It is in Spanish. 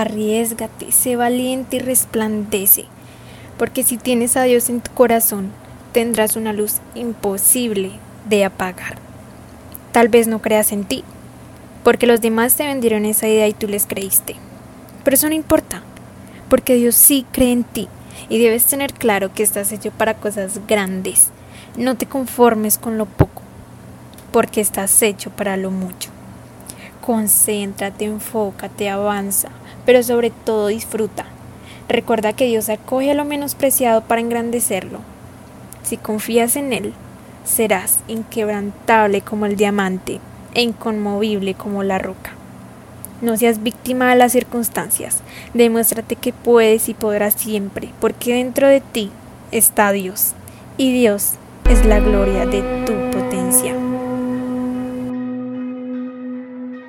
arriesgate, sé valiente y resplandece, porque si tienes a Dios en tu corazón, tendrás una luz imposible de apagar. Tal vez no creas en ti, porque los demás te vendieron esa idea y tú les creíste. Pero eso no importa, porque Dios sí cree en ti y debes tener claro que estás hecho para cosas grandes. No te conformes con lo poco, porque estás hecho para lo mucho. Concéntrate, enfócate, avanza, pero sobre todo disfruta. Recuerda que Dios acoge a lo menospreciado para engrandecerlo. Si confías en Él, serás inquebrantable como el diamante e inconmovible como la roca. No seas víctima de las circunstancias. Demuéstrate que puedes y podrás siempre, porque dentro de ti está Dios. Y Dios es la gloria de tu potencia.